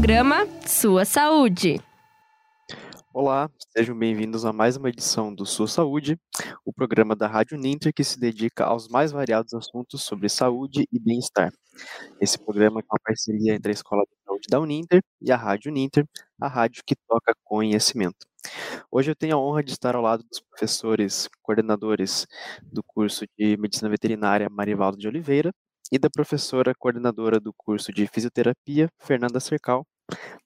Programa Sua Saúde. Olá, sejam bem-vindos a mais uma edição do Sua Saúde, o programa da Rádio Ninter que se dedica aos mais variados assuntos sobre saúde e bem-estar. Esse programa é uma parceria entre a Escola de Saúde da Uninter e a Rádio Ninter, a rádio que toca conhecimento. Hoje eu tenho a honra de estar ao lado dos professores coordenadores do curso de Medicina Veterinária Marivaldo de Oliveira e da professora coordenadora do curso de Fisioterapia, Fernanda Cercal,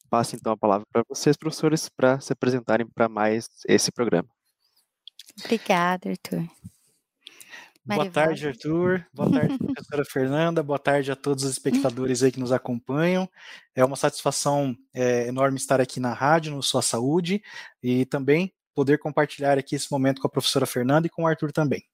passo então a palavra para vocês, professores, para se apresentarem para mais esse programa. Obrigada, Arthur. Boa tarde, Arthur. Boa tarde, professora Fernanda. Boa tarde a todos os espectadores aí que nos acompanham. É uma satisfação é, enorme estar aqui na rádio, no Sua Saúde, e também poder compartilhar aqui esse momento com a professora Fernanda e com o Arthur também.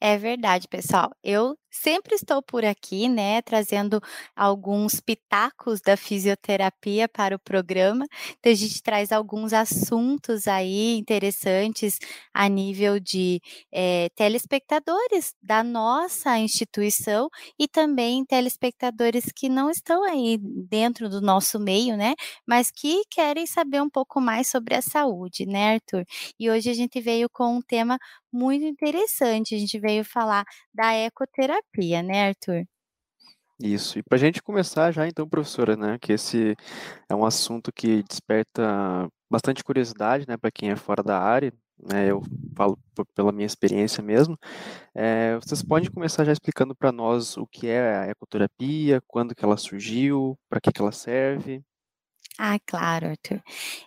É verdade, pessoal. Eu sempre estou por aqui, né, trazendo alguns pitacos da fisioterapia para o programa. Então, a gente traz alguns assuntos aí interessantes a nível de eh, telespectadores da nossa instituição e também telespectadores que não estão aí dentro do nosso meio, né, mas que querem saber um pouco mais sobre a saúde, né, Arthur? E hoje a gente veio com um tema muito interessante. A gente veio falar da ecoterapia, né, Arthur? Isso. E para a gente começar já, então, professora, né, que esse é um assunto que desperta bastante curiosidade, né, para quem é fora da área, né, eu falo pela minha experiência mesmo. É, vocês podem começar já explicando para nós o que é a ecoterapia, quando que ela surgiu, para que que ela serve? Ah, claro, Arthur.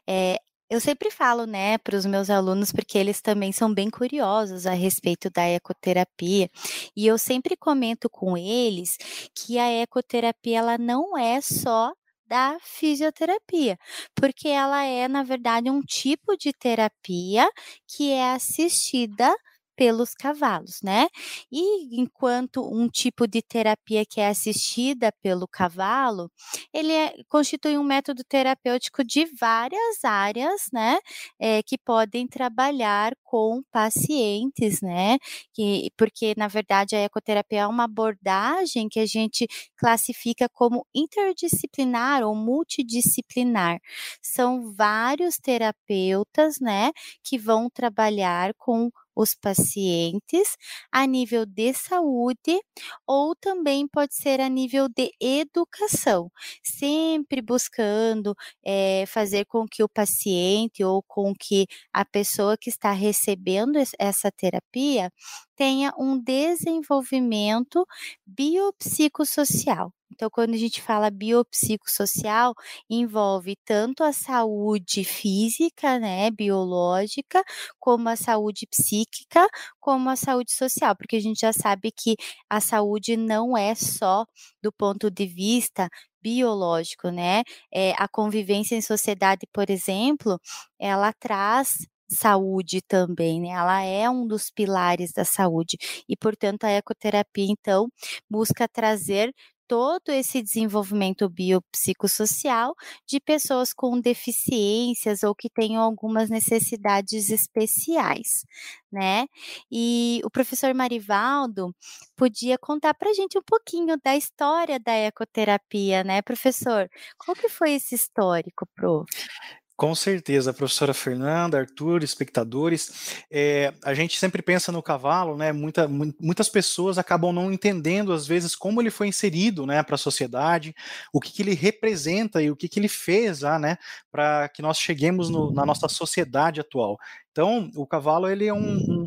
É, eu sempre falo, né, para os meus alunos, porque eles também são bem curiosos a respeito da ecoterapia, e eu sempre comento com eles que a ecoterapia ela não é só da fisioterapia, porque ela é, na verdade, um tipo de terapia que é assistida pelos cavalos, né? E enquanto um tipo de terapia que é assistida pelo cavalo, ele é, constitui um método terapêutico de várias áreas, né? É, que podem trabalhar com pacientes, né? Que, porque, na verdade, a ecoterapia é uma abordagem que a gente classifica como interdisciplinar ou multidisciplinar. São vários terapeutas, né? Que vão trabalhar com os pacientes a nível de saúde ou também pode ser a nível de educação, sempre buscando é, fazer com que o paciente ou com que a pessoa que está recebendo essa terapia tenha um desenvolvimento biopsicossocial. Então, quando a gente fala biopsicossocial, envolve tanto a saúde física, né, biológica, como a saúde psíquica, como a saúde social, porque a gente já sabe que a saúde não é só do ponto de vista biológico, né? É, a convivência em sociedade, por exemplo, ela traz saúde também, né? Ela é um dos pilares da saúde e, portanto, a ecoterapia então busca trazer todo esse desenvolvimento biopsicossocial de pessoas com deficiências ou que tenham algumas necessidades especiais, né? E o professor Marivaldo podia contar para a gente um pouquinho da história da ecoterapia, né, professor? Qual que foi esse histórico, prof? Com certeza, professora Fernanda, Arthur, espectadores, é, a gente sempre pensa no cavalo, né? Muita, muitas pessoas acabam não entendendo, às vezes, como ele foi inserido né, para a sociedade, o que, que, ele representa e o que, que ele fez ah, né, para que nós cheguemos no, na nossa sociedade atual. Então, o cavalo ele é um,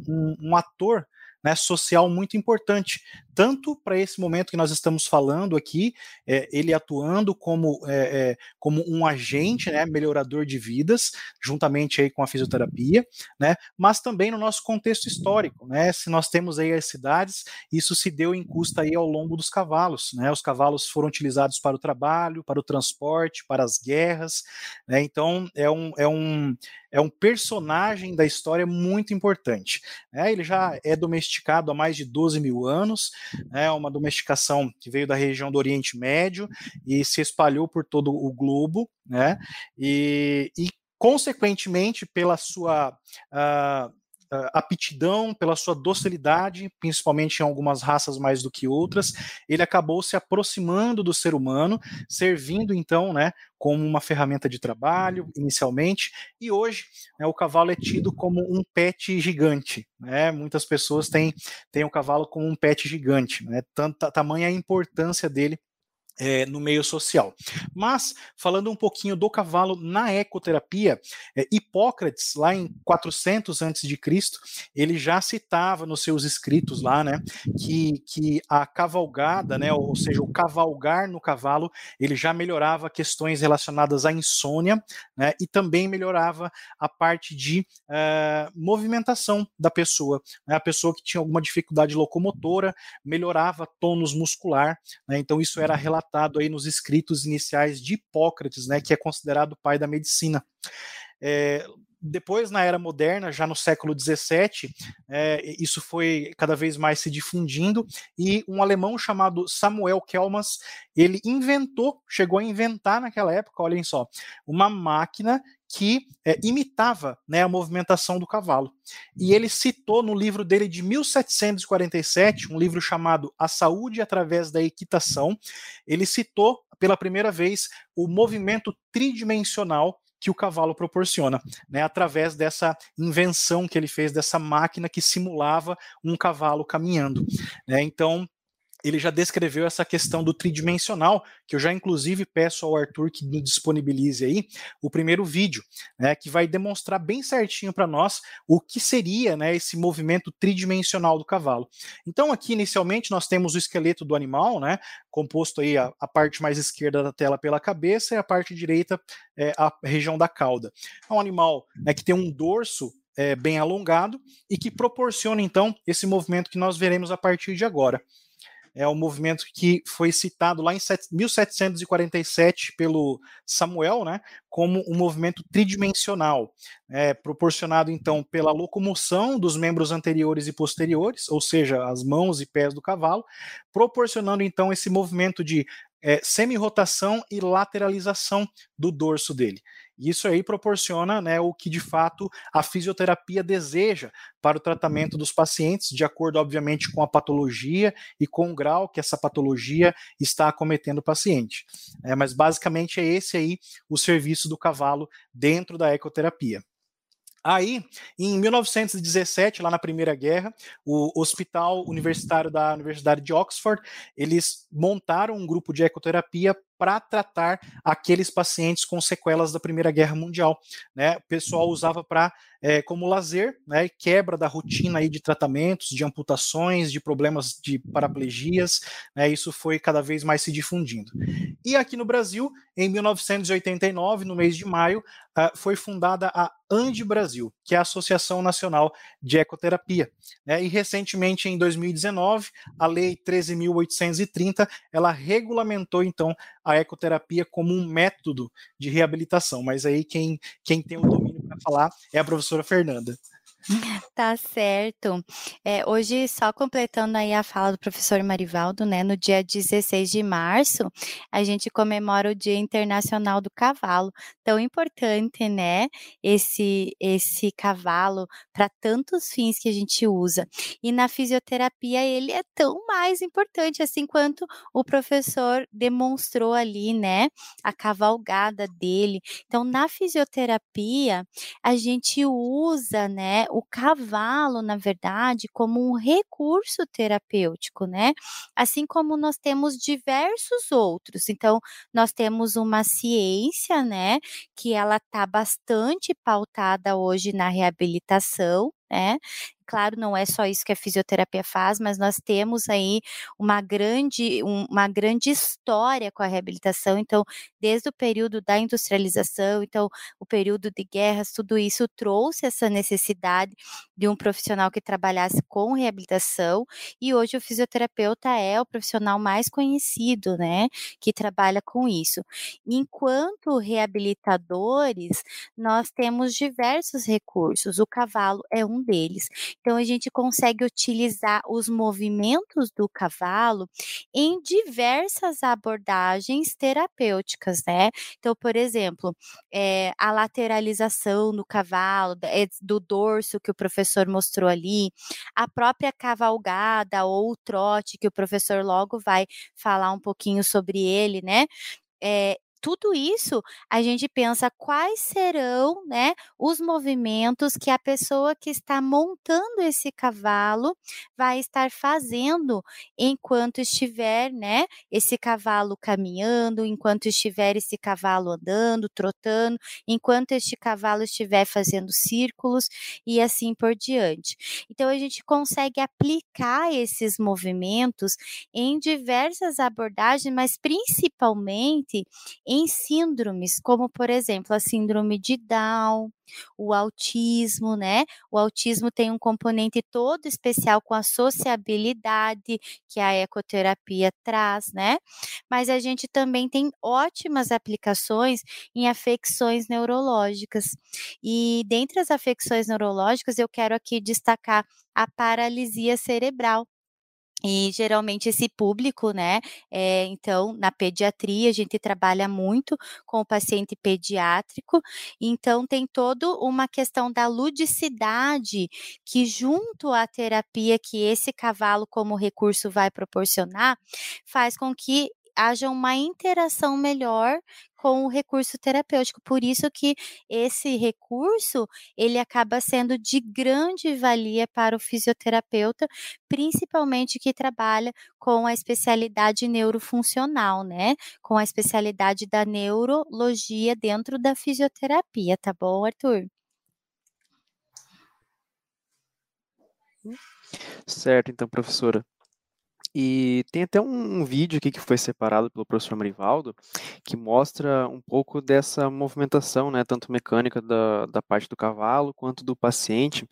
um, um ator né, social muito importante, tanto para esse momento que nós estamos falando aqui, é, ele atuando como, é, é, como um agente, né, melhorador de vidas, juntamente aí com a fisioterapia, né, mas também no nosso contexto histórico, né, se nós temos aí as cidades, isso se deu em custa aí ao longo dos cavalos, né, os cavalos foram utilizados para o trabalho, para o transporte, para as guerras, né, então é um, é um, é um personagem da história muito importante. Né? Ele já é domesticado há mais de 12 mil anos, né? uma domesticação que veio da região do Oriente Médio e se espalhou por todo o globo, né? e, e consequentemente, pela sua. Uh, uh, aptidão, pela sua docilidade, principalmente em algumas raças mais do que outras, ele acabou se aproximando do ser humano, servindo então, né, como uma ferramenta de trabalho inicialmente, e hoje né, o cavalo é tido como um pet gigante. Né? Muitas pessoas têm, têm o cavalo como um pet gigante, né? Tanta tamanha a importância dele é, no meio social. Mas, falando um pouquinho do cavalo na ecoterapia, é, Hipócrates, lá em 400 a.C., ele já citava nos seus escritos lá, né, que, que a cavalgada, né, ou seja, o cavalgar no cavalo, ele já melhorava questões relacionadas à insônia, né, e também melhorava a parte de uh, movimentação da pessoa. Né, a pessoa que tinha alguma dificuldade locomotora, melhorava tônus muscular, né, então isso era relacionado relatado aí nos escritos iniciais de Hipócrates, né, que é considerado o pai da medicina. É, depois, na era moderna, já no século XVII, é, isso foi cada vez mais se difundindo, e um alemão chamado Samuel Kelmas, ele inventou, chegou a inventar naquela época, olhem só, uma máquina que é, imitava né, a movimentação do cavalo. E ele citou no livro dele de 1747, um livro chamado A Saúde através da Equitação, ele citou pela primeira vez o movimento tridimensional que o cavalo proporciona, né, através dessa invenção que ele fez dessa máquina que simulava um cavalo caminhando. Né, então, ele já descreveu essa questão do tridimensional, que eu já inclusive peço ao Arthur que nos disponibilize aí o primeiro vídeo, né, que vai demonstrar bem certinho para nós o que seria né, esse movimento tridimensional do cavalo. Então aqui inicialmente nós temos o esqueleto do animal, né, composto aí a, a parte mais esquerda da tela pela cabeça e a parte direita é, a região da cauda. É um animal né, que tem um dorso é, bem alongado e que proporciona então esse movimento que nós veremos a partir de agora é um movimento que foi citado lá em 1747 pelo Samuel, né, como um movimento tridimensional, é, proporcionado então pela locomoção dos membros anteriores e posteriores, ou seja, as mãos e pés do cavalo, proporcionando então esse movimento de é, semi-rotação e lateralização do dorso dele. Isso aí proporciona né, o que de fato a fisioterapia deseja para o tratamento dos pacientes, de acordo, obviamente, com a patologia e com o grau que essa patologia está acometendo o paciente. É, mas basicamente é esse aí o serviço do cavalo dentro da ecoterapia. Aí, em 1917, lá na Primeira Guerra, o Hospital Universitário da Universidade de Oxford, eles montaram um grupo de ecoterapia para tratar aqueles pacientes com sequelas da Primeira Guerra Mundial. Né? O pessoal usava para é, como lazer, né, quebra da rotina aí de tratamentos, de amputações, de problemas de paraplegias, né, isso foi cada vez mais se difundindo. E aqui no Brasil, em 1989, no mês de maio, uh, foi fundada a ANDE Brasil, que é a Associação Nacional de Ecoterapia. Né, e recentemente, em 2019, a Lei 13.830, ela regulamentou, então, a ecoterapia como um método de reabilitação, mas aí quem, quem tem o domínio para falar é a professora Fernanda. Tá certo. É, hoje, só completando aí a fala do professor Marivaldo, né, no dia 16 de março, a gente comemora o Dia Internacional do Cavalo. Tão importante, né, esse, esse cavalo para tantos fins que a gente usa. E na fisioterapia ele é tão mais importante, assim quanto o professor demonstrou ali, né, a cavalgada dele. Então, na fisioterapia, a gente usa, né, o cavalo, na verdade, como um recurso terapêutico, né? Assim como nós temos diversos outros. Então, nós temos uma ciência, né, que ela está bastante pautada hoje na reabilitação, né? Claro, não é só isso que a fisioterapia faz, mas nós temos aí uma grande, uma grande história com a reabilitação. Então, desde o período da industrialização, então o período de guerras, tudo isso trouxe essa necessidade de um profissional que trabalhasse com reabilitação. E hoje o fisioterapeuta é o profissional mais conhecido, né, que trabalha com isso. Enquanto reabilitadores, nós temos diversos recursos. O cavalo é um deles. Então a gente consegue utilizar os movimentos do cavalo em diversas abordagens terapêuticas, né? Então, por exemplo, é, a lateralização do cavalo, é, do dorso que o professor mostrou ali, a própria cavalgada ou o trote que o professor logo vai falar um pouquinho sobre ele, né? É, tudo isso a gente pensa quais serão, né, os movimentos que a pessoa que está montando esse cavalo vai estar fazendo enquanto estiver, né, esse cavalo caminhando, enquanto estiver esse cavalo andando, trotando, enquanto este cavalo estiver fazendo círculos e assim por diante. Então a gente consegue aplicar esses movimentos em diversas abordagens, mas principalmente em síndromes, como por exemplo a síndrome de Down, o autismo, né? O autismo tem um componente todo especial com a sociabilidade que a ecoterapia traz, né? Mas a gente também tem ótimas aplicações em afecções neurológicas. E dentre as afecções neurológicas, eu quero aqui destacar a paralisia cerebral, e geralmente esse público, né? É, então, na pediatria, a gente trabalha muito com o paciente pediátrico, então tem toda uma questão da ludicidade que, junto à terapia que esse cavalo, como recurso, vai proporcionar, faz com que haja uma interação melhor com o recurso terapêutico. Por isso que esse recurso, ele acaba sendo de grande valia para o fisioterapeuta, principalmente que trabalha com a especialidade neurofuncional, né? Com a especialidade da neurologia dentro da fisioterapia, tá bom, Arthur? Certo, então, professora. E tem até um, um, vídeo aqui que foi separado pelo professor Marivaldo, que mostra um pouco dessa movimentação, né, tanto mecânica da, da parte do cavalo quanto do paciente.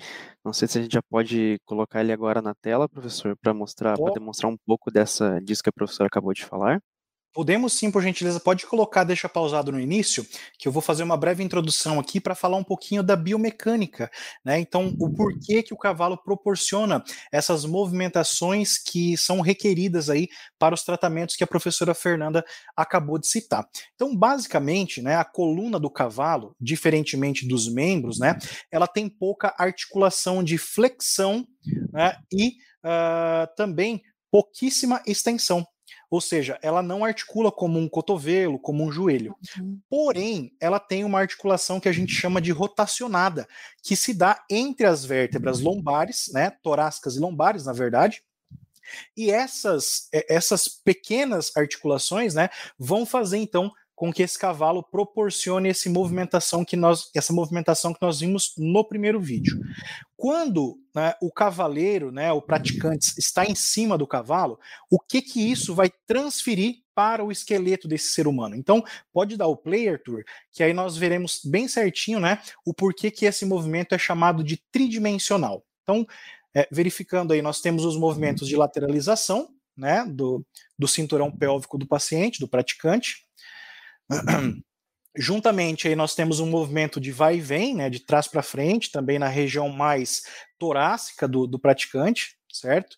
Não sei se a gente já pode colocar ele agora na tela, professor, para mostrar, para demonstrar um pouco dessa disso que a professora acabou de falar. Podemos sim, por gentileza, pode colocar, deixa pausado no início, que eu vou fazer uma breve introdução aqui para falar um pouquinho da biomecânica, né? Então, o porquê que o cavalo proporciona essas movimentações que são requeridas aí para os tratamentos que a professora Fernanda acabou de citar. Então, basicamente, né, a coluna do cavalo, diferentemente dos membros, né, ela tem pouca articulação de flexão, né, e uh, também pouquíssima extensão. Ou seja, ela não articula como um cotovelo, como um joelho. Uhum. Porém, ela tem uma articulação que a gente chama de rotacionada, que se dá entre as vértebras lombares, né, torácicas e lombares, na verdade, e essas, essas pequenas articulações né, vão fazer então com que esse cavalo proporcione essa movimentação que nós, essa movimentação que nós vimos no primeiro vídeo. Quando né, o cavaleiro, né, o praticante, está em cima do cavalo, o que que isso vai transferir para o esqueleto desse ser humano? Então, pode dar o play, Arthur, que aí nós veremos bem certinho, né, o porquê que esse movimento é chamado de tridimensional. Então, é, verificando aí, nós temos os movimentos de lateralização, né, do, do cinturão pélvico do paciente, do praticante, Juntamente aí nós temos um movimento de vai e vem, né, de trás para frente, também na região mais torácica do, do praticante, certo?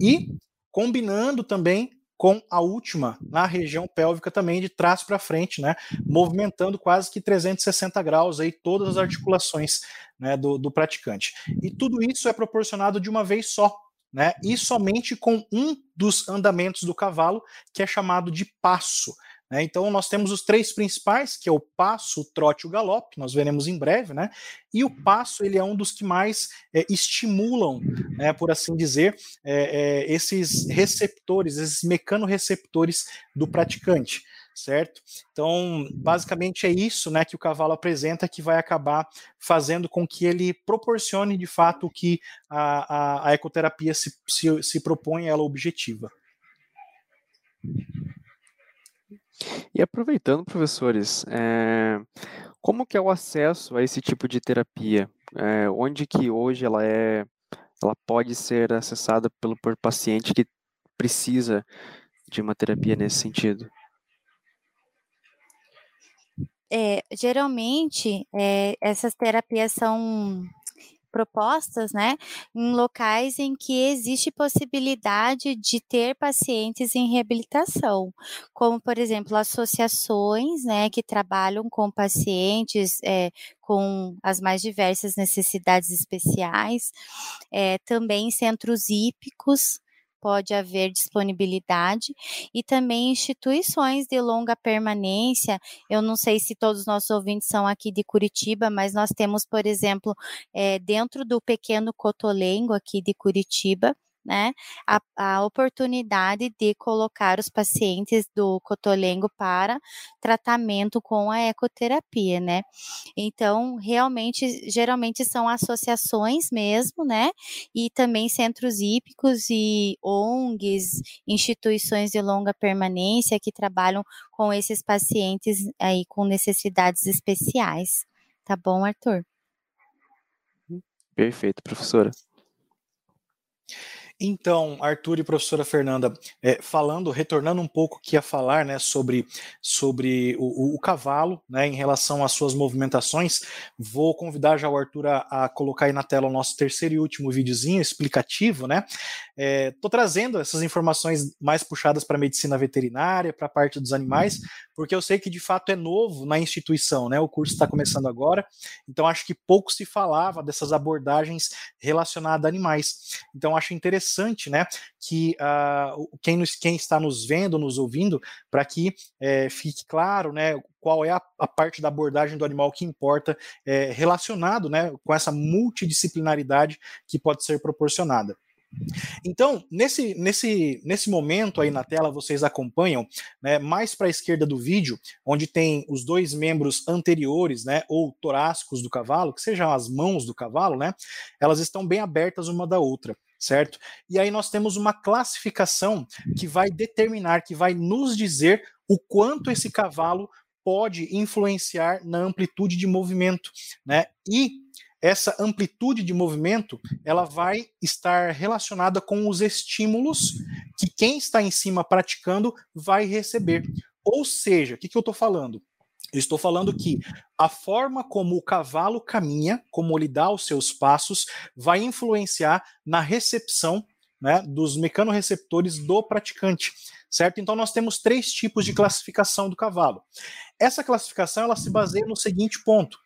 E combinando também com a última na região pélvica também de trás para frente, né, movimentando quase que 360 graus aí todas as articulações né, do, do praticante. E tudo isso é proporcionado de uma vez só, né, e somente com um dos andamentos do cavalo, que é chamado de passo. Né? Então, nós temos os três principais, que é o passo, o trote e o galope, nós veremos em breve, né? E o passo, ele é um dos que mais é, estimulam, né, por assim dizer, é, é, esses receptores, esses mecanoreceptores do praticante certo? Então, basicamente é isso, né, que o cavalo apresenta que vai acabar fazendo com que ele proporcione de fato o que a, a, a ecoterapia se, se, se propõe, ela objetiva. E aproveitando, professores, é, como que é o acesso a esse tipo de terapia? É, onde que hoje ela é, ela pode ser acessada pelo por paciente que precisa de uma terapia nesse sentido? É, geralmente, é, essas terapias são propostas, né, em locais em que existe possibilidade de ter pacientes em reabilitação, como, por exemplo, associações, né, que trabalham com pacientes é, com as mais diversas necessidades especiais, é, também centros hípicos, pode haver disponibilidade e também instituições de longa permanência. Eu não sei se todos os nossos ouvintes são aqui de Curitiba, mas nós temos, por exemplo, é, dentro do pequeno Cotolengo aqui de Curitiba, né, a, a, oportunidade de colocar os pacientes do cotolengo para tratamento com a ecoterapia, né? Então, realmente, geralmente são associações mesmo, né? E também centros hípicos e ONGs, instituições de longa permanência que trabalham com esses pacientes aí com necessidades especiais. Tá bom, Arthur? Perfeito, professora. Então, Arthur e professora Fernanda, é, falando, retornando um pouco que ia falar, né, sobre, sobre o, o, cavalo, né, em relação às suas movimentações, vou convidar já o Arthur a, a, colocar aí na tela o nosso terceiro e último videozinho explicativo, né. Estou é, trazendo essas informações mais puxadas para a medicina veterinária, para a parte dos animais, porque eu sei que de fato é novo na instituição, né? O curso está começando agora, então acho que pouco se falava dessas abordagens relacionadas a animais. Então acho interessante, né, que uh, quem, nos, quem está nos vendo, nos ouvindo, para que é, fique claro, né, qual é a, a, parte da abordagem do animal que importa é, relacionado, né, com essa multidisciplinaridade que pode ser proporcionada. Então, nesse, nesse, nesse momento aí na tela, vocês acompanham, né, mais para a esquerda do vídeo, onde tem os dois membros anteriores, né, ou torácicos do cavalo, que sejam as mãos do cavalo, né, elas estão bem abertas uma da outra, certo? E aí nós temos uma classificação que vai determinar, que vai nos dizer o quanto esse cavalo pode influenciar na amplitude de movimento, né? E essa amplitude de movimento ela vai estar relacionada com os estímulos que quem está em cima praticando vai receber. Ou seja, o que, que eu estou falando? Eu estou falando que a forma como o cavalo caminha, como ele dá os seus passos, vai influenciar na recepção né, dos mecanorreceptores do praticante, certo? Então nós temos três tipos de classificação do cavalo. Essa classificação ela se baseia no seguinte ponto: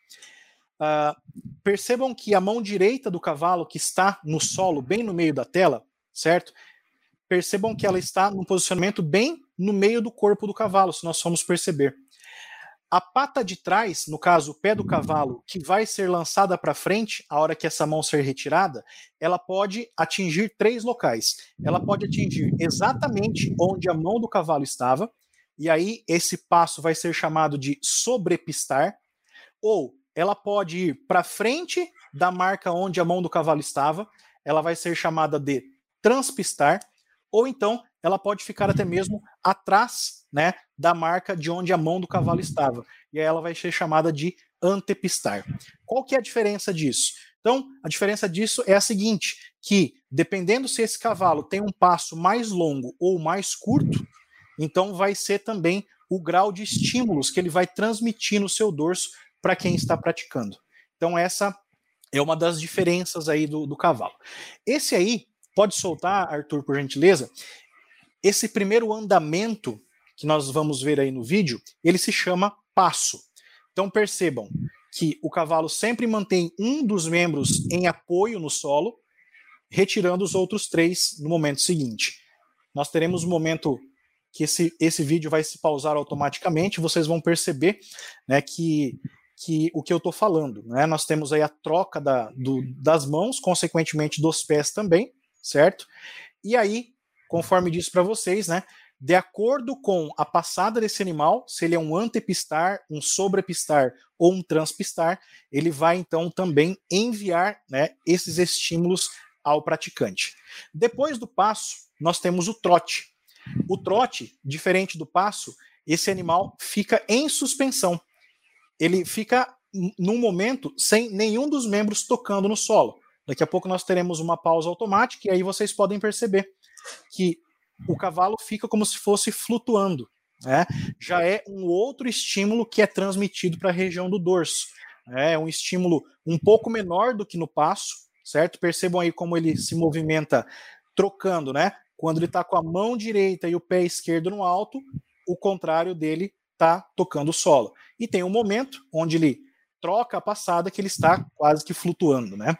Uh, percebam que a mão direita do cavalo, que está no solo, bem no meio da tela, certo? Percebam que ela está num posicionamento bem no meio do corpo do cavalo, se nós formos perceber. A pata de trás, no caso, o pé do cavalo, que vai ser lançada para frente, a hora que essa mão ser retirada, ela pode atingir três locais. Ela pode atingir exatamente onde a mão do cavalo estava, e aí esse passo vai ser chamado de sobrepistar, ou ela pode ir para frente da marca onde a mão do cavalo estava, ela vai ser chamada de transpistar, ou então ela pode ficar até mesmo atrás né, da marca de onde a mão do cavalo estava, e aí ela vai ser chamada de antepistar. Qual que é a diferença disso? Então, a diferença disso é a seguinte, que dependendo se esse cavalo tem um passo mais longo ou mais curto, então vai ser também o grau de estímulos que ele vai transmitir no seu dorso para quem está praticando. Então, essa é uma das diferenças aí do, do cavalo. Esse aí, pode soltar, Arthur, por gentileza, esse primeiro andamento que nós vamos ver aí no vídeo, ele se chama passo. Então percebam que o cavalo sempre mantém um dos membros em apoio no solo, retirando os outros três no momento seguinte. Nós teremos um momento que esse, esse vídeo vai se pausar automaticamente, vocês vão perceber né, que que o que eu estou falando. Né? Nós temos aí a troca da, do, das mãos, consequentemente dos pés também, certo? E aí, conforme disse para vocês, né? De acordo com a passada desse animal, se ele é um antepistar, um sobrepistar ou um transpistar, ele vai então também enviar né, esses estímulos ao praticante. Depois do passo, nós temos o trote. O trote, diferente do passo, esse animal fica em suspensão ele fica num momento sem nenhum dos membros tocando no solo. Daqui a pouco nós teremos uma pausa automática e aí vocês podem perceber que o cavalo fica como se fosse flutuando. Né? Já é um outro estímulo que é transmitido para a região do dorso. né, é um estímulo um pouco menor do que no passo, certo? Percebam aí como ele se movimenta trocando, né? Quando ele está com a mão direita e o pé esquerdo no alto, o contrário dele está tocando o solo. E tem um momento onde ele troca a passada que ele está quase que flutuando, né?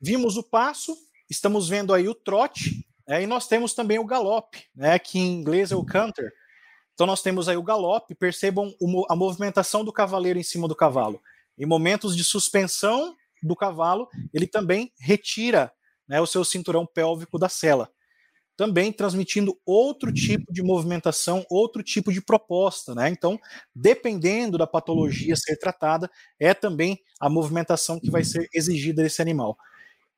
Vimos o passo, estamos vendo aí o trote, né, e nós temos também o galope, né, que em inglês é o canter. Então nós temos aí o galope, percebam a movimentação do cavaleiro em cima do cavalo. Em momentos de suspensão do cavalo, ele também retira né, o seu cinturão pélvico da sela também transmitindo outro tipo de movimentação, outro tipo de proposta, né? Então, dependendo da patologia ser tratada, é também a movimentação que vai ser exigida desse animal.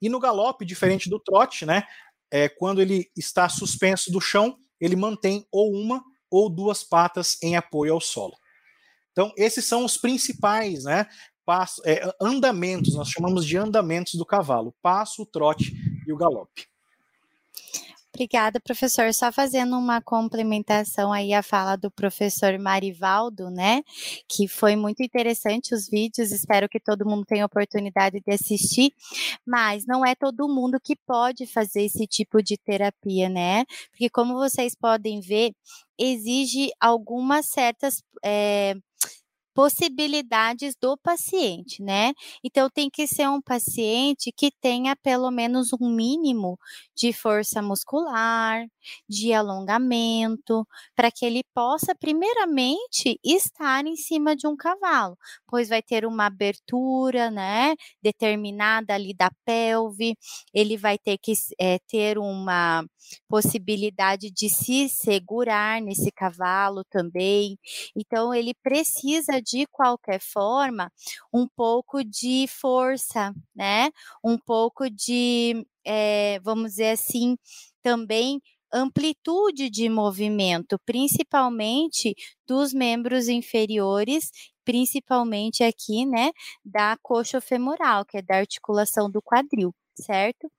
E no galope, diferente do trote, né? É, quando ele está suspenso do chão, ele mantém ou uma ou duas patas em apoio ao solo. Então, esses são os principais, né? Passo, é, andamentos, nós chamamos de andamentos do cavalo: passo, trote e o galope. Obrigada, professor. Só fazendo uma complementação aí à fala do professor Marivaldo, né? Que foi muito interessante os vídeos, espero que todo mundo tenha oportunidade de assistir, mas não é todo mundo que pode fazer esse tipo de terapia, né? Porque como vocês podem ver, exige algumas certas. É, possibilidades do paciente, né? Então tem que ser um paciente que tenha pelo menos um mínimo de força muscular, de alongamento, para que ele possa primeiramente estar em cima de um cavalo, pois vai ter uma abertura, né, determinada ali da pelve, ele vai ter que é, ter uma possibilidade de se segurar nesse cavalo também. Então ele precisa de qualquer forma, um pouco de força, né? Um pouco de, é, vamos dizer assim, também amplitude de movimento, principalmente dos membros inferiores, principalmente aqui, né, da coxa femoral, que é da articulação do quadril certo?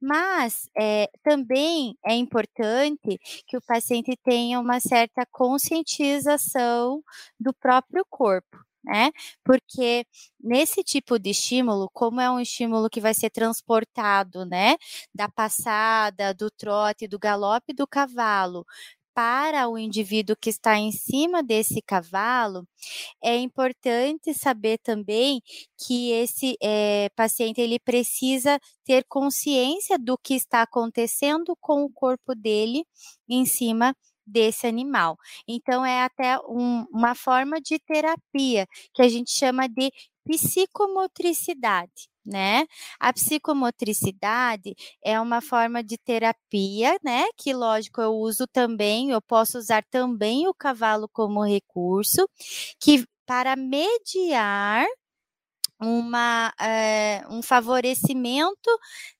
Mas é, também é importante que o paciente tenha uma certa conscientização do próprio corpo. Né? Porque nesse tipo de estímulo, como é um estímulo que vai ser transportado, né, da passada, do trote, do galope do cavalo para o indivíduo que está em cima desse cavalo, é importante saber também que esse é, paciente ele precisa ter consciência do que está acontecendo com o corpo dele em cima desse animal. Então, é até um, uma forma de terapia que a gente chama de psicomotricidade né? A psicomotricidade é uma forma de terapia, né? Que lógico eu uso também, eu posso usar também o cavalo como recurso, que para mediar uma, é, um favorecimento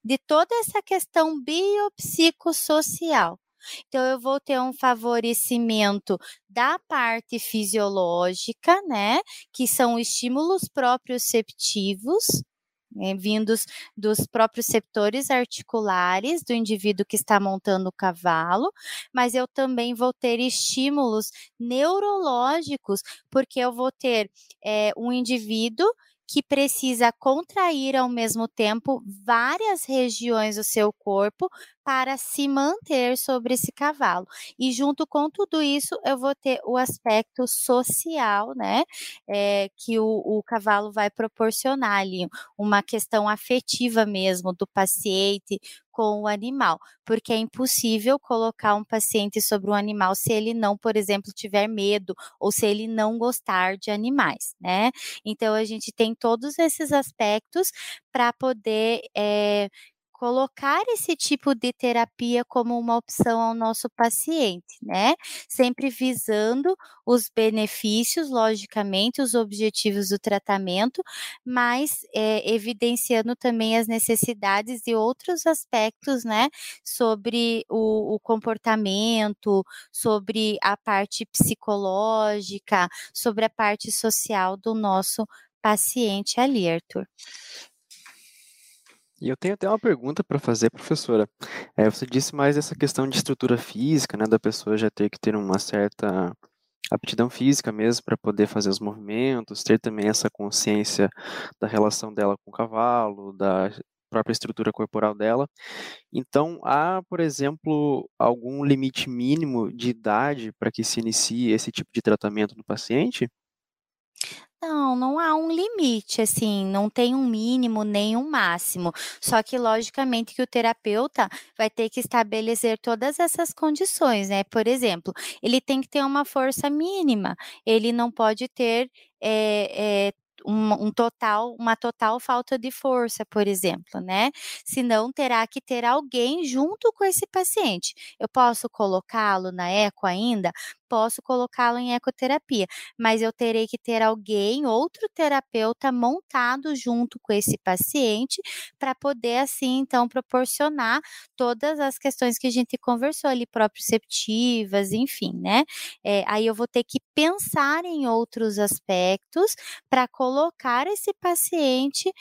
de toda essa questão biopsicossocial. Então, eu vou ter um favorecimento da parte fisiológica, né? Que são estímulos proprioceptivos, é, vindos dos próprios setores articulares do indivíduo que está montando o cavalo, mas eu também vou ter estímulos neurológicos, porque eu vou ter é, um indivíduo que precisa contrair ao mesmo tempo várias regiões do seu corpo para se manter sobre esse cavalo. E junto com tudo isso, eu vou ter o aspecto social, né? É, que o, o cavalo vai proporcionar ali, uma questão afetiva mesmo do paciente com o animal, porque é impossível colocar um paciente sobre um animal se ele não, por exemplo, tiver medo ou se ele não gostar de animais, né? Então a gente tem todos esses aspectos para poder é, colocar esse tipo de terapia como uma opção ao nosso paciente, né? Sempre visando os benefícios, logicamente, os objetivos do tratamento, mas é, evidenciando também as necessidades e outros aspectos, né? Sobre o, o comportamento, sobre a parte psicológica, sobre a parte social do nosso paciente ali, Arthur. E eu tenho até uma pergunta para fazer, professora. É, você disse mais essa questão de estrutura física, né, da pessoa já ter que ter uma certa aptidão física mesmo para poder fazer os movimentos, ter também essa consciência da relação dela com o cavalo, da própria estrutura corporal dela. Então, há, por exemplo, algum limite mínimo de idade para que se inicie esse tipo de tratamento no paciente? Não, não há um limite, assim, não tem um mínimo nem um máximo. Só que, logicamente, que o terapeuta vai ter que estabelecer todas essas condições, né? Por exemplo, ele tem que ter uma força mínima, ele não pode ter é, é, um, um total, uma total falta de força, por exemplo, né? Senão terá que ter alguém junto com esse paciente. Eu posso colocá-lo na eco ainda? posso colocá-lo em ecoterapia, mas eu terei que ter alguém, outro terapeuta montado junto com esse paciente para poder assim então proporcionar todas as questões que a gente conversou ali proprioceptivas, enfim, né? É, aí eu vou ter que pensar em outros aspectos para colocar esse paciente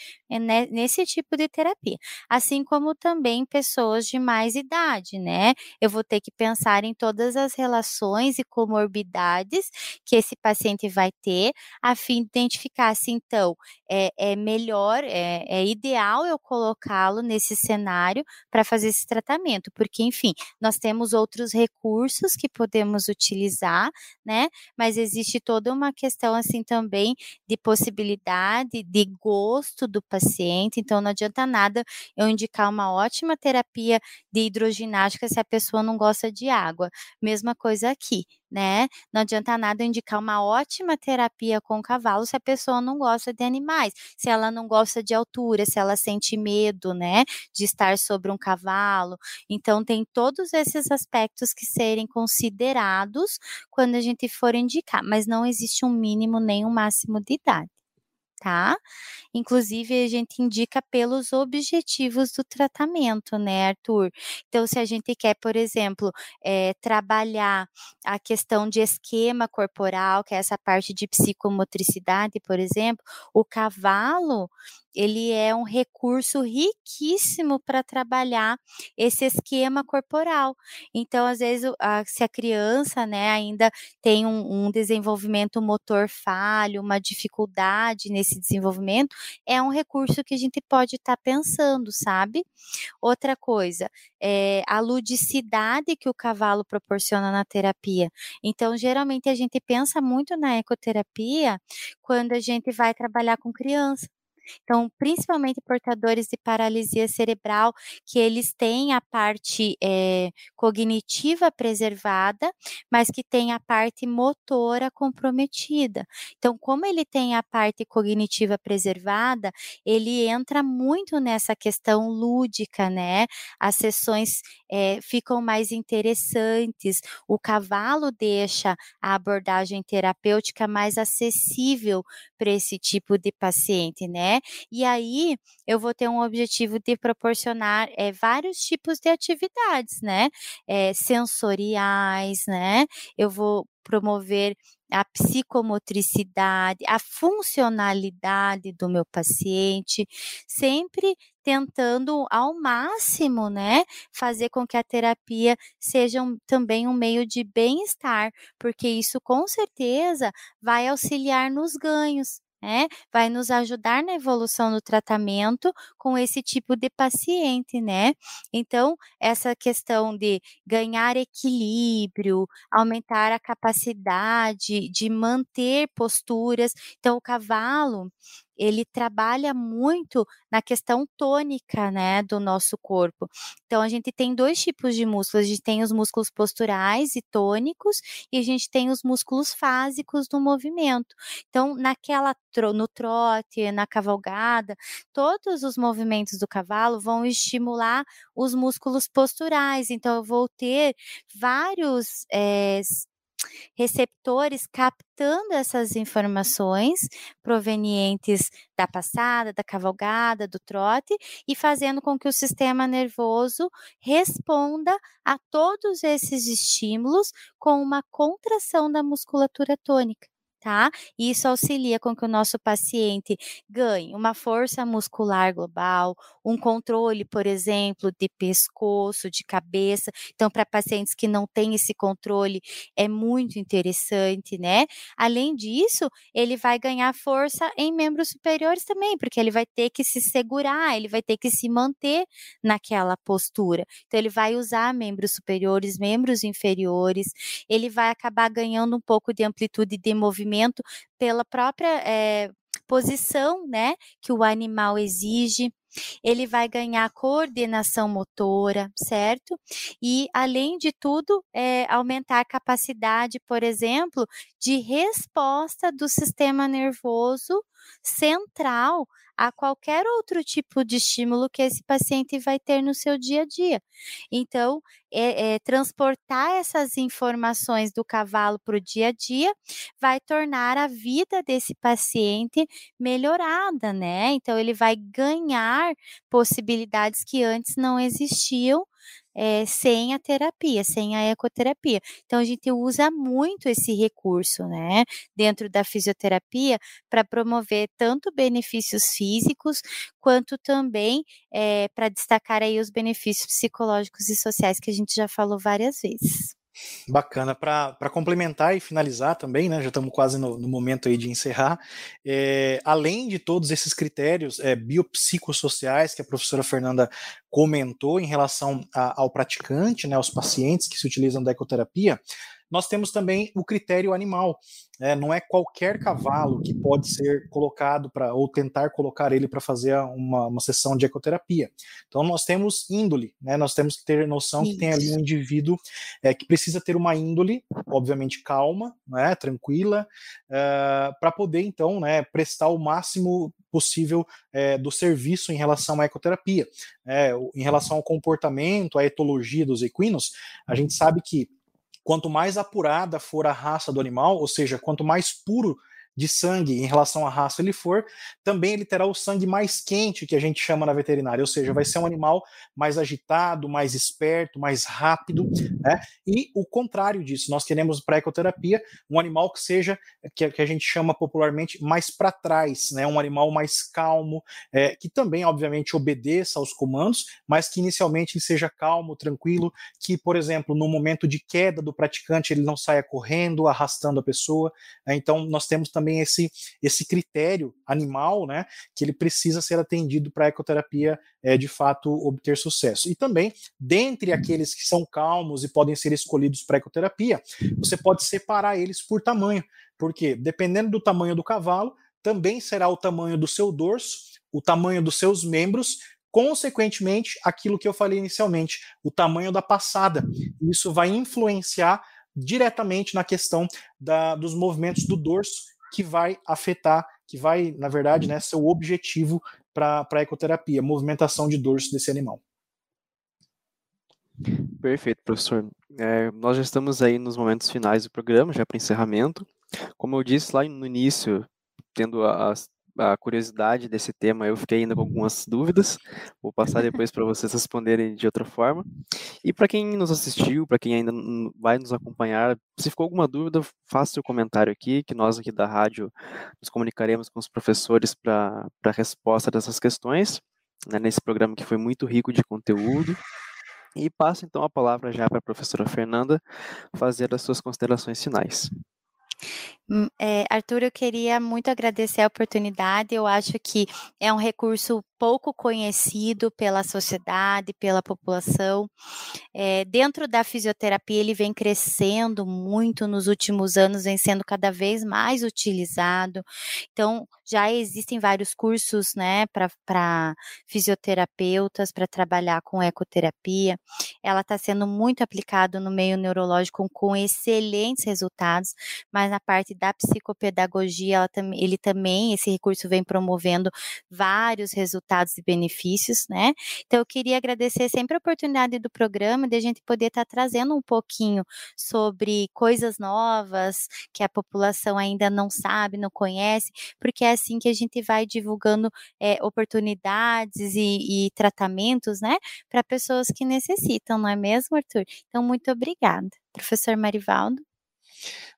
nesse tipo de terapia, assim como também pessoas de mais idade, né? Eu vou ter que pensar em todas as relações e comorbidades que esse paciente vai ter, a fim de identificar se então é, é melhor, é, é ideal eu colocá-lo nesse cenário para fazer esse tratamento, porque enfim, nós temos outros recursos que podemos utilizar, né? Mas existe toda uma questão assim também de possibilidade, de gosto do paciente, então não adianta nada eu indicar uma ótima terapia de hidroginástica se a pessoa não gosta de água. Mesma coisa aqui né? Não adianta nada indicar uma ótima terapia com cavalo se a pessoa não gosta de animais, se ela não gosta de altura, se ela sente medo, né, de estar sobre um cavalo. Então tem todos esses aspectos que serem considerados quando a gente for indicar, mas não existe um mínimo nem um máximo de idade tá? Inclusive, a gente indica pelos objetivos do tratamento, né, Arthur? Então, se a gente quer, por exemplo, é, trabalhar a questão de esquema corporal, que é essa parte de psicomotricidade, por exemplo, o cavalo, ele é um recurso riquíssimo para trabalhar esse esquema corporal. Então, às vezes, a, se a criança, né, ainda tem um, um desenvolvimento motor falho, uma dificuldade nesse desenvolvimento, é um recurso que a gente pode estar tá pensando, sabe? Outra coisa, é a ludicidade que o cavalo proporciona na terapia. Então, geralmente a gente pensa muito na ecoterapia quando a gente vai trabalhar com criança. Então, principalmente portadores de paralisia cerebral, que eles têm a parte é, cognitiva preservada, mas que tem a parte motora comprometida. Então, como ele tem a parte cognitiva preservada, ele entra muito nessa questão lúdica, né? As sessões é, ficam mais interessantes, o cavalo deixa a abordagem terapêutica mais acessível para esse tipo de paciente, né? E aí eu vou ter um objetivo de proporcionar é, vários tipos de atividades, né? É, sensoriais, né? Eu vou promover a psicomotricidade, a funcionalidade do meu paciente, sempre tentando ao máximo, né, fazer com que a terapia seja um, também um meio de bem-estar, porque isso com certeza vai auxiliar nos ganhos, né, vai nos ajudar na evolução do tratamento com esse tipo de paciente, né? Então, essa questão de ganhar equilíbrio, aumentar a capacidade de manter posturas. Então, o cavalo, ele trabalha muito na questão tônica, né, do nosso corpo. Então a gente tem dois tipos de músculos, a gente tem os músculos posturais e tônicos e a gente tem os músculos fásicos do movimento. Então naquela no trote, na cavalgada, todos os movimentos do cavalo vão estimular os músculos posturais. Então eu vou ter vários é, receptores captando essas informações provenientes da passada, da cavalgada, do trote e fazendo com que o sistema nervoso responda a todos esses estímulos com uma contração da musculatura tônica. Tá? E isso auxilia com que o nosso paciente ganhe uma força muscular global, um controle, por exemplo, de pescoço, de cabeça. Então, para pacientes que não têm esse controle, é muito interessante, né? Além disso, ele vai ganhar força em membros superiores também, porque ele vai ter que se segurar, ele vai ter que se manter naquela postura. Então, ele vai usar membros superiores, membros inferiores, ele vai acabar ganhando um pouco de amplitude de movimento pela própria é, posição, né, que o animal exige. Ele vai ganhar coordenação motora, certo? E, além de tudo, é, aumentar a capacidade, por exemplo, de resposta do sistema nervoso central a qualquer outro tipo de estímulo que esse paciente vai ter no seu dia a dia. Então, é, é, transportar essas informações do cavalo para o dia a dia vai tornar a vida desse paciente melhorada, né? Então, ele vai ganhar possibilidades que antes não existiam é, sem a terapia, sem a ecoterapia. Então, a gente usa muito esse recurso, né, dentro da fisioterapia, para promover tanto benefícios físicos, quanto também é, para destacar aí os benefícios psicológicos e sociais que a gente já falou várias vezes. Bacana. Para complementar e finalizar também, né, já estamos quase no, no, momento aí de encerrar, é, além de todos esses critérios é, biopsicossociais que a professora Fernanda comentou em relação a, ao praticante, né, aos pacientes que se utilizam da ecoterapia, nós temos também o critério animal. É, não é qualquer cavalo que pode ser colocado para, ou tentar colocar ele para fazer uma, uma sessão de ecoterapia. Então, nós temos índole, né? nós temos que ter noção Isso. que tem ali um indivíduo é, que precisa ter uma índole, obviamente calma, né? tranquila, é, para poder, então, né, prestar o máximo possível é, do serviço em relação à ecoterapia. É, em relação ao comportamento, à etologia dos equinos, a gente sabe que quanto mais apurada for a raça do animal, ou seja, quanto mais puro de sangue em relação à raça ele for, também ele terá o sangue mais quente, que a gente chama na veterinária, ou seja, vai ser um animal mais agitado, mais esperto, mais rápido, né? E o contrário disso, nós queremos para ecoterapia um animal que seja, que, a gente chama popularmente, mais para trás, né? Um animal mais calmo, é, que também, obviamente, obedeça aos comandos, mas que inicialmente seja calmo, tranquilo, que, por exemplo, no momento de queda do praticante, ele não saia correndo, arrastando a pessoa. Né? Então, nós temos também também esse, esse critério animal, né, que ele precisa ser atendido para a ecoterapia é, de fato obter sucesso. E também, dentre aqueles que são calmos e podem ser escolhidos para ecoterapia, você pode separar eles por tamanho, porque dependendo do tamanho do cavalo, também será o tamanho do seu dorso, o tamanho dos seus membros, consequentemente, aquilo que eu falei inicialmente, o tamanho da passada. Isso vai influenciar diretamente na questão da, dos movimentos do dorso que vai afetar, que vai, na verdade, né, ser o objetivo para a ecoterapia, movimentação de dorso desse animal. Perfeito, professor. É, nós já estamos aí nos momentos finais do programa, já para encerramento. Como eu disse lá no início, tendo as a curiosidade desse tema, eu fiquei ainda com algumas dúvidas. Vou passar depois para vocês responderem de outra forma. E para quem nos assistiu, para quem ainda vai nos acompanhar, se ficou alguma dúvida, faça seu comentário aqui, que nós aqui da rádio nos comunicaremos com os professores para a resposta dessas questões, né, nesse programa que foi muito rico de conteúdo. E passo então a palavra já para a professora Fernanda fazer as suas considerações finais. É, Arthur, eu queria muito agradecer a oportunidade. Eu acho que é um recurso pouco conhecido pela sociedade, pela população. É, dentro da fisioterapia, ele vem crescendo muito nos últimos anos, vem sendo cada vez mais utilizado. Então, já existem vários cursos né, para fisioterapeutas para trabalhar com ecoterapia. Ela está sendo muito aplicada no meio neurológico com excelentes resultados, mas na parte da psicopedagogia, ele também, esse recurso vem promovendo vários resultados e benefícios, né? Então, eu queria agradecer sempre a oportunidade do programa de a gente poder estar tá trazendo um pouquinho sobre coisas novas que a população ainda não sabe, não conhece, porque é assim que a gente vai divulgando é, oportunidades e, e tratamentos, né, para pessoas que necessitam, não é mesmo, Arthur? Então, muito obrigada. Professor Marivaldo.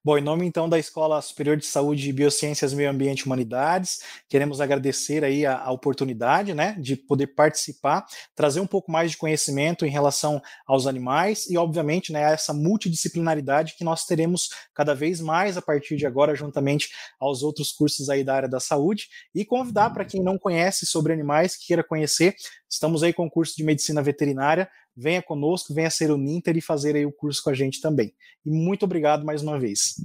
Bom, em nome então da Escola Superior de Saúde, Biociências, Meio Ambiente e Humanidades, queremos agradecer aí a, a, oportunidade, né, de poder participar, trazer um pouco mais de conhecimento em relação aos animais e, obviamente, né, essa multidisciplinaridade que nós teremos cada vez mais a partir de agora, juntamente aos outros cursos aí da área da saúde, e convidar para quem não conhece sobre animais, que queira conhecer, estamos aí com o curso de Medicina Veterinária, venha conosco, venha ser o Ninter e fazer aí o curso com a gente também. E muito obrigado mais uma vez.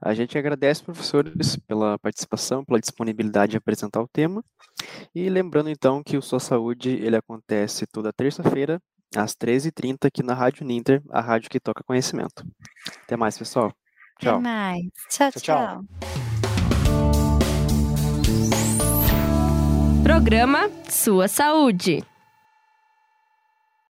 A gente agradece, professores, pela participação, pela disponibilidade de apresentar o tema. E lembrando, então, que o Sua Saúde ele acontece toda terça-feira, às 13h30, aqui na Rádio Ninter, a rádio que toca conhecimento. Até mais, pessoal. Tchau. Até mais. tchau. tchau. tchau. Programa Sua Saúde.